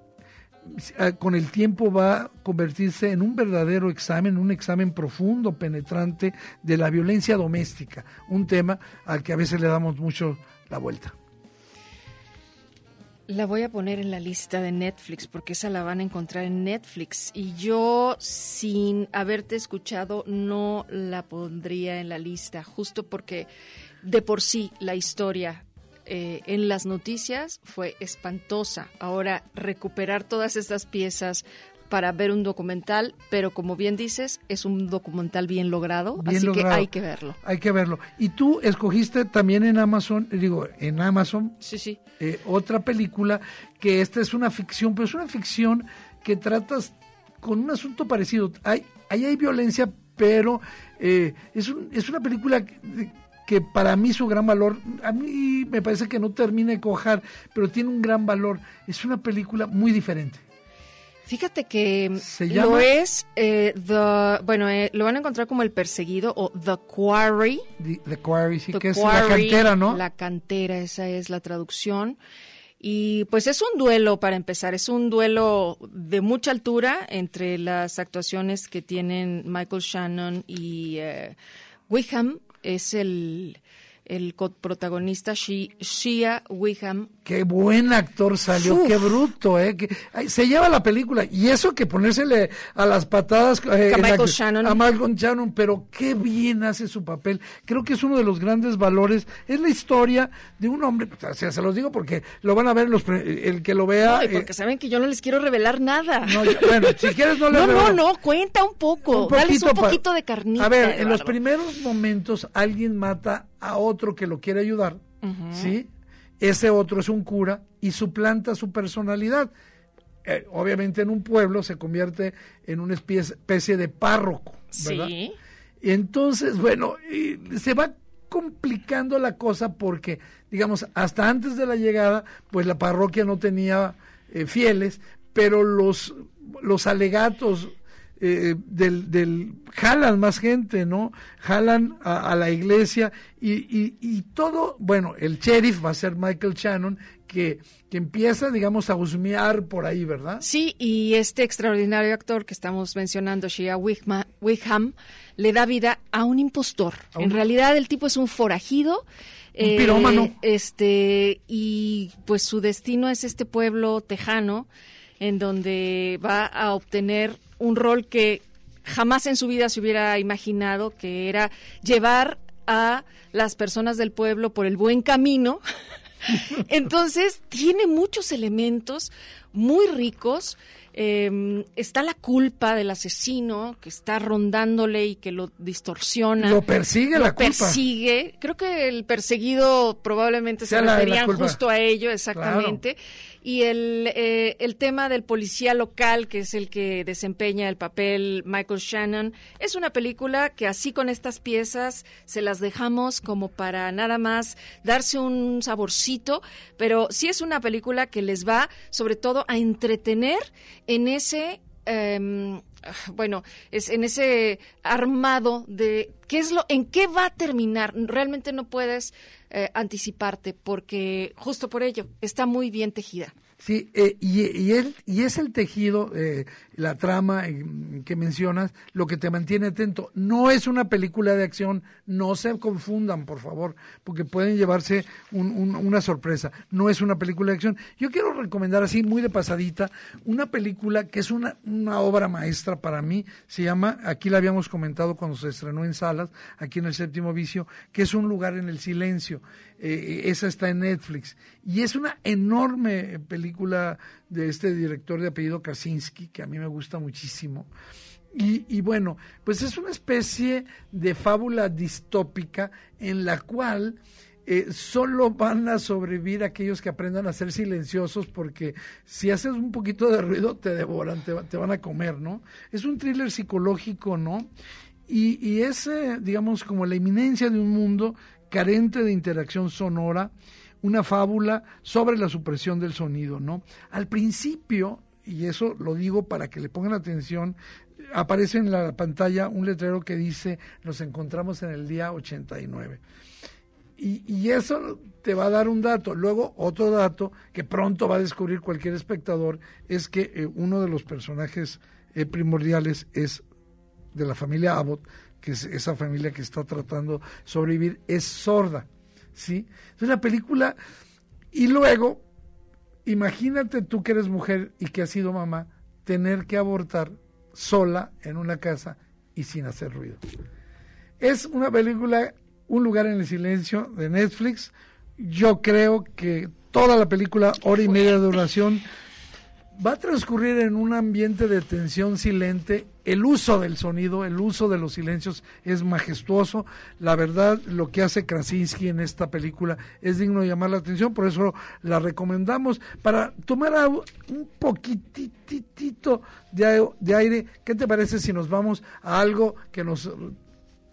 con el tiempo va a convertirse en un verdadero examen, un examen profundo, penetrante de la violencia doméstica, un tema al que a veces le damos mucho la vuelta. La voy a poner en la lista de Netflix porque esa la van a encontrar en Netflix y yo sin haberte escuchado no la pondría en la lista justo porque de por sí la historia eh, en las noticias fue espantosa. Ahora, recuperar todas estas piezas para ver un documental, pero como bien dices, es un documental bien logrado, así que hay que verlo. Hay que verlo. Y tú escogiste también en Amazon, digo, en Amazon, sí, sí. Eh, otra película que esta es una ficción, pero es una ficción que tratas con un asunto parecido. Hay, ahí hay violencia, pero eh, es, un, es una película que para mí su gran valor, a mí me parece que no termina de cojar, pero tiene un gran valor. Es una película muy diferente. Fíjate que lo es, eh, the, bueno, eh, lo van a encontrar como el perseguido o The Quarry. The, Quarry, sí, que es la cantera, ¿no? La cantera, esa es la traducción. Y pues es un duelo para empezar, es un duelo de mucha altura entre las actuaciones que tienen Michael Shannon y eh, Wickham es el, el protagonista Shia Wiham. Qué buen actor salió, qué bruto, ¿eh? Que, se lleva la película. Y eso que ponérsele a las patadas eh, a, Michael Shannon. a Malcolm Shannon, pero qué bien hace su papel. Creo que es uno de los grandes valores. Es la historia de un hombre, o sea, se los digo porque lo van a ver los, el que lo vea. No, y porque eh, saben que yo no les quiero revelar nada. No, bueno, si quieres no le No, no, no, cuenta un poco. Un Dales un poquito de carnita. A ver, en los primeros momentos alguien mata a otro que lo quiere ayudar, ¿sí? Ese otro es un cura y suplanta su personalidad. Eh, obviamente en un pueblo se convierte en una especie, de párroco, ¿verdad? Sí. Y entonces, bueno, se va complicando la cosa porque, digamos, hasta antes de la llegada, pues la parroquia no tenía eh, fieles, pero los, los alegatos eh, del, del, jalan más gente, ¿no? Jalan a, la iglesia y, y, todo, bueno, el sheriff va a ser Michael Shannon, que, que empieza, digamos, a husmear por ahí, ¿verdad? Sí, y este extraordinario actor que estamos mencionando, Shia Wickham, le da vida a un impostor. En realidad el tipo es un forajido. Un eh, pirómano. Este, y pues su destino es este pueblo tejano en donde va a obtener un rol que jamás en su vida se hubiera imaginado, que era llevar a las personas del pueblo por el buen camino. Entonces, tiene muchos elementos muy ricos. Em, está la culpa del asesino que está rondándole y que lo distorsiona. Lo persigue la culpa. persigue. Creo que el perseguido probablemente se refería justo a ello, exactamente y el, eh, el tema del policía local, que es el que desempeña el papel Michael Shannon, es una película que así con estas piezas se las dejamos como para nada más darse un saborcito, pero sí es una película que les va sobre todo a entretener en ese em, bueno, es en ese armado de qué es lo, en qué va a terminar. Realmente no puedes eh, anticiparte porque justo por ello está muy bien tejida. Sí, eh, y, y, y es el tejido, eh, la trama que mencionas, lo que te mantiene atento. No es una película de acción, no se confundan, por favor, porque pueden llevarse una sorpresa. No es una película de acción. Yo quiero recomendar así, muy de pasadita, una película que es una, una obra maestra para mí. Se llama, aquí la habíamos comentado cuando se estrenó en salas, aquí en el séptimo vicio, que es un lugar en el silencio. Eh, esa está en Netflix. Y es una enorme película de este director de apellido Kaczynski, que a mí me gusta muchísimo. Y, bueno, pues es una especie de fábula distópica en la cual eh, solo van a sobrevivir aquellos que aprendan a ser silenciosos porque si haces un poquito de ruido te devoran, te, van a comer, ¿no? Es un thriller psicológico, ¿no? Y, y es, eh, digamos, como la inminencia de un mundo carente de interacción sonora, una fábula sobre la supresión del sonido, ¿no? Al principio, y eso lo digo para que le pongan atención, aparece en la pantalla un letrero que dice nos encontramos en el día 89. Y, y eso te va a dar un dato. Luego, otro dato que pronto va a descubrir cualquier espectador es que eh, uno de los personajes eh, primordiales es de la familia Abbott, que es esa familia que está tratando de sobrevivir, es sorda. ¿sí? Entonces la película, y luego, imagínate tú que eres mujer y que has sido mamá, tener que abortar sola en una casa y sin hacer ruido. Es una película, Un lugar en el silencio de Netflix. Yo creo que toda la película, hora y media de duración, va a transcurrir en un ambiente de tensión silente. El uso del sonido, el uso de los silencios es majestuoso. La verdad, lo que hace Krasinski en esta película es digno de llamar la atención, por eso la recomendamos. Para tomar un poquitito de, de aire, ¿qué te parece si nos vamos a algo que nos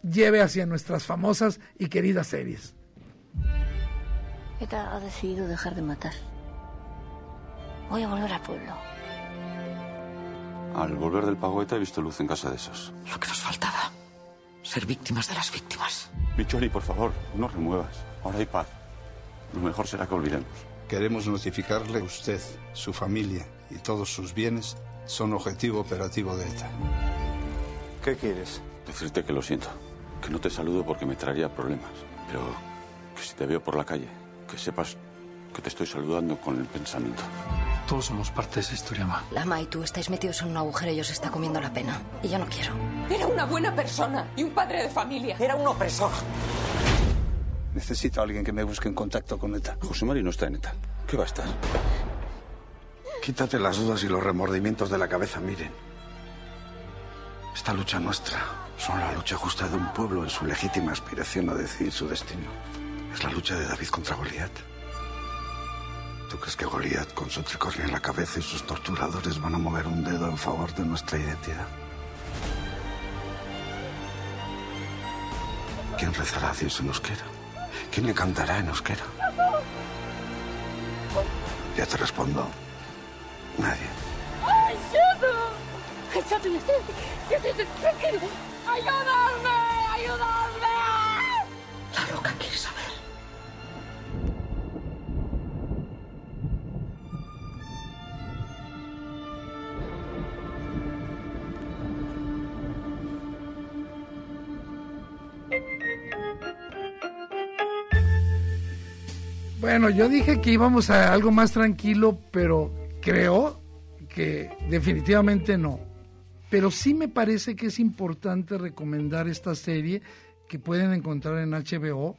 lleve hacia nuestras famosas y queridas series? ETA ha decidido dejar de matar. Voy a volver al pueblo. Al volver del pago he visto luz en casa de esos. Lo que nos faltaba. Ser víctimas de las víctimas. Bichoni, por favor, no remuevas. Ahora hay paz. Lo mejor será que olvidemos. Queremos notificarle usted, su familia y todos sus bienes son objetivo operativo de ETA. ¿Qué quieres? Decirte que lo siento. Que no te saludo porque me traería problemas. Pero que si te veo por la calle, que sepas que te estoy saludando con el pensamiento. Todos somos parte de esa historia, Ma. Lama y tú estáis metidos en un agujero y os está comiendo la pena. Y yo no quiero. Era una buena persona y un padre de familia. Era un opresor. Necesito a alguien que me busque en contacto con ETA. José Mari no está en ETA. ¿Qué va a estar? Quítate las dudas y los remordimientos de la cabeza, miren. Esta lucha nuestra son la lucha justa de un pueblo en su legítima aspiración a decidir su destino. Es la lucha de David contra Goliat. ¿Tú crees que Goliat, con su tricornio en la cabeza y sus torturadores, van a mover un dedo en favor de nuestra identidad? ¿Quién rezará a Dios en euskera? ¿Quién le cantará en euskera? Ya te respondo. Nadie. ¡Ayúdame! ¡Ayúdame! La loca quiere saber. Bueno, yo dije que íbamos a algo más tranquilo, pero creo que definitivamente no. Pero sí me parece que es importante recomendar esta serie que pueden encontrar en HBO.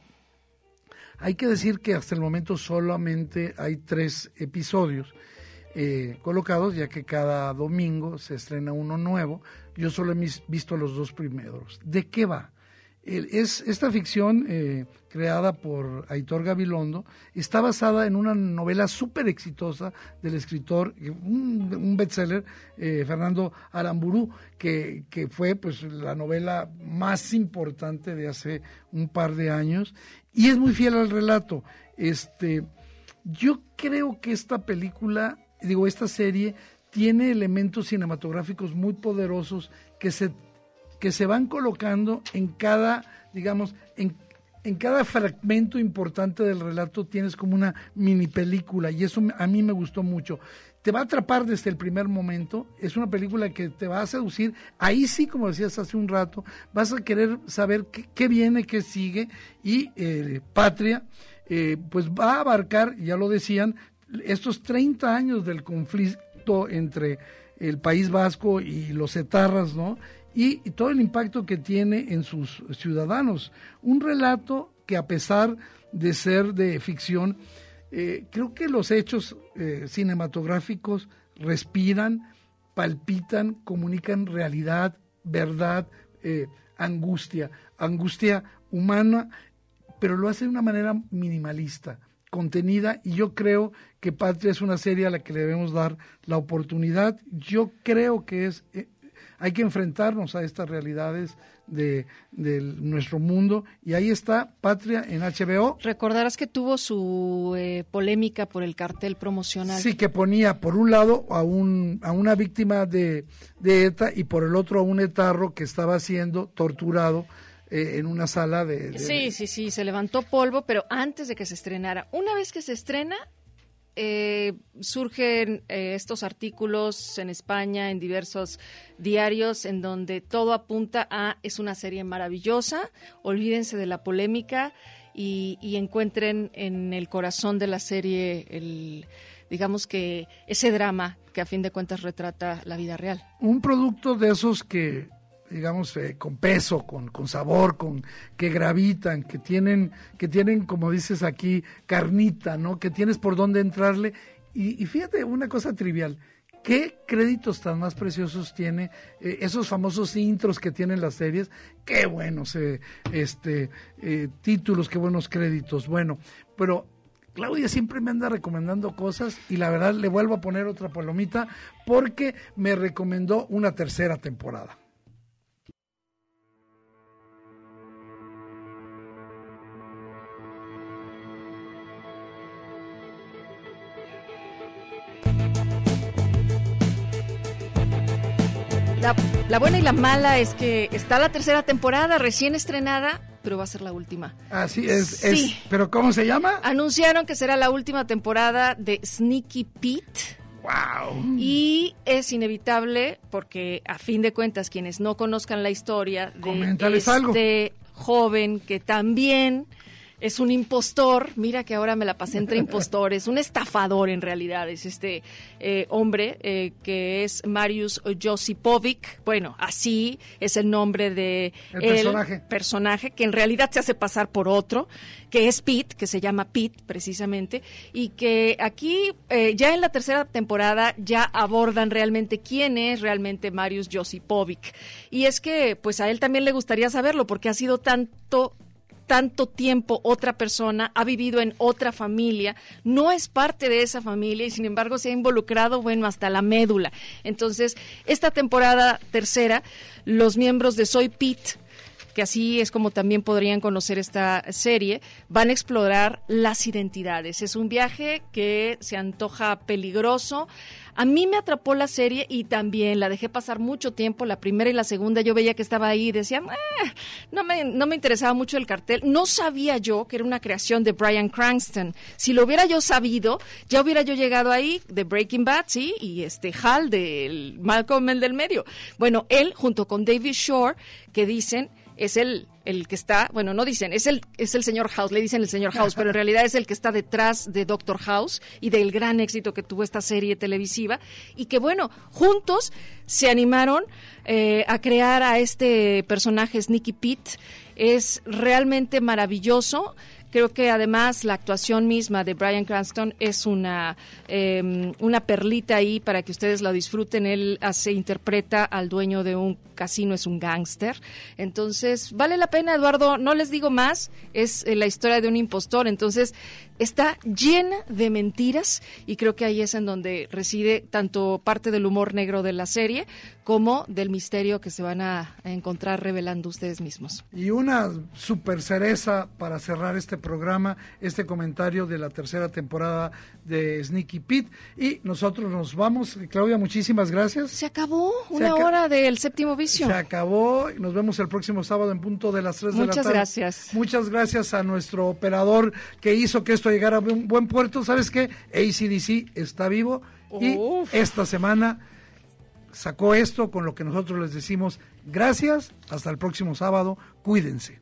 Hay que decir que hasta el momento solamente hay tres episodios eh, colocados, ya que cada domingo se estrena uno nuevo. Yo solo he visto los dos primeros. ¿De qué va? Es, esta ficción eh, creada por Aitor Gabilondo está basada en una novela súper exitosa del escritor, un, bestseller, eh, Fernando Aramburu, que, que, fue pues la novela más importante de hace un par de años y es muy fiel al relato. Este, yo creo que esta película, digo, esta serie tiene elementos cinematográficos muy poderosos que se, que se van colocando en cada, digamos, en, en cada fragmento importante del relato tienes como una mini película y eso a mí me gustó mucho te va a atrapar desde el primer momento. Es una película que te va a seducir. Ahí sí, como decías hace un rato, vas a querer saber qué, viene, qué sigue. Y eh, Patria, eh, pues va a abarcar, ya lo decían, estos 30 años del conflicto entre el País Vasco y los etarras, ¿no? Y, todo el impacto que tiene en sus ciudadanos. Un relato que a pesar de ser de ficción, eh, creo que los hechos eh, cinematográficos respiran, palpitan, comunican realidad, verdad, eh, angustia, angustia humana, pero lo hace de una manera minimalista, contenida, y yo creo que Patria es una serie a la que le debemos dar la oportunidad. Yo creo que es hay que enfrentarnos a estas realidades de, nuestro mundo y ahí está Patria en HBO. Recordarás que tuvo su eh, polémica por el cartel promocional. Sí, que ponía por un lado a, un, a una víctima de, de ETA y por el otro a un etarro que estaba siendo torturado eh, en una sala de, Sí, sí, sí, se levantó polvo, pero antes de que se estrenara. Una vez que se estrena, eh, surgen eh, estos artículos en España, en diversos diarios, en donde todo apunta a es una serie maravillosa, olvídense de la polémica y, encuentren en el corazón de la serie digamos que ese drama que a fin de cuentas retrata la vida real. Un producto de esos que digamos, eh, con peso, con, con sabor, con que gravitan, que tienen, que tienen, como dices aquí, carnita, ¿no? Que tienes por dónde entrarle. Y, fíjate, una cosa trivial, ¿qué créditos tan más preciosos tiene eh, esos famosos intros que tienen las series? Qué buenos eh, este, títulos, qué buenos créditos. Bueno, pero Claudia siempre me anda recomendando cosas y la verdad le vuelvo a poner otra palomita porque me recomendó una tercera temporada. La, buena y la mala es que está la tercera temporada recién estrenada, pero va a ser la última. Así es, sí. pero ¿cómo se llama? Anunciaron que será la última temporada de Sneaky Pete. Wow. Y es inevitable porque a fin de cuentas quienes no conozcan la historia de este joven que también es un impostor, mira que ahora me la pasé entre impostores, un estafador en realidad, es este eh, hombre eh, que es Marius Josipovic, bueno, así es el nombre de el personaje. personaje, que en realidad se hace pasar por otro, que es Pete, que se llama Pete precisamente, y que aquí eh, ya en la tercera temporada ya abordan realmente quién es realmente Marius Josipovic. Y es que pues a él también le gustaría saberlo porque ha sido tanto tanto tiempo otra persona, ha vivido en otra familia, no es parte de esa familia y sin embargo se ha involucrado, bueno, hasta la médula. Entonces, esta temporada tercera, los miembros de Soy Pete, que así es como también podrían conocer esta serie, van a explorar las identidades. Es un viaje que se antoja peligroso. A mí me atrapó la serie y también la dejé pasar mucho tiempo, la primera y la segunda yo veía que estaba ahí y decía, no, me, no me interesaba mucho el cartel. No sabía yo que era una creación de Brian Cranston. Si lo hubiera yo sabido, ya hubiera yo llegado ahí de Breaking Bad, sí, y este Hal del Malcolm el del medio. Bueno, él junto con David Shore, que dicen es el, el que está, bueno, no dicen, es el, es el señor House, le dicen el señor House, pero en realidad es el que está detrás de Doctor House y del gran éxito que tuvo esta serie televisiva y que, bueno, juntos se animaron eh, a crear a este personaje Sneaky Pete. Es realmente maravilloso. Creo que además la actuación misma de Brian Cranston es una, em, una perlita ahí para que ustedes la disfruten. Él hace, interpreta al dueño de un casino, es un gángster. Entonces, vale la pena, Eduardo. No les digo más. Es eh, la historia de un impostor. Entonces, está llena de mentiras y creo que ahí es en donde reside tanto parte del humor negro de la serie como del misterio que se van a encontrar revelando ustedes mismos. Y una super cereza para cerrar este programa, este comentario de la tercera temporada de Sneaky Pete. Y nosotros nos vamos. Claudia, muchísimas gracias. Se acabó una hora del séptimo vicio. Se acabó. Nos vemos el próximo sábado en punto de las 3 de la tarde. Muchas gracias. Muchas gracias a nuestro operador que hizo que esto llegara a un buen puerto. ¿Sabes qué? ACDC está vivo. Y esta semana sacó esto con lo que nosotros les decimos gracias, hasta el próximo sábado, cuídense.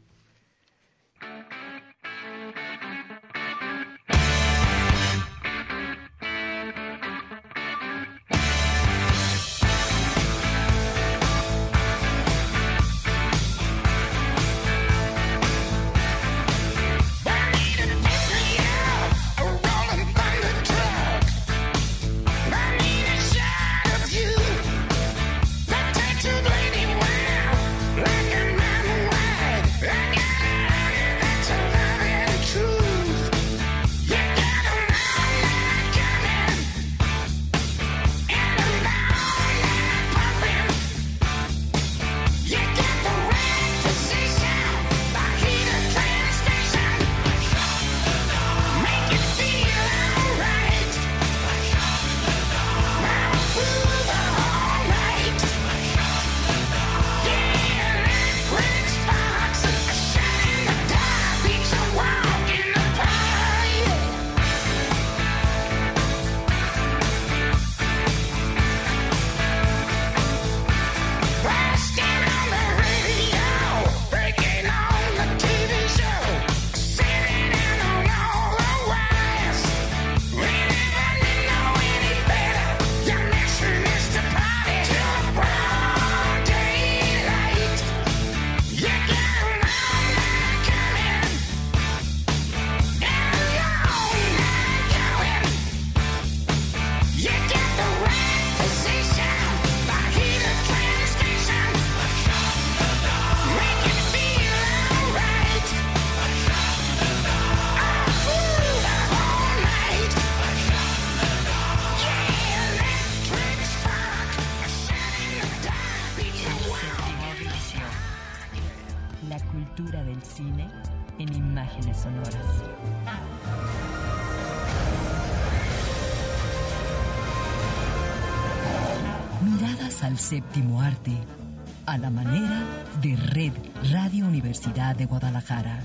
A la manera de Red Radio Universidad de Guadalajara.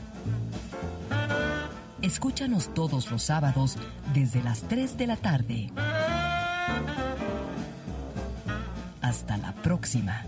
Escúchanos todos los sábados desde las 3 de la tarde. Hasta la próxima.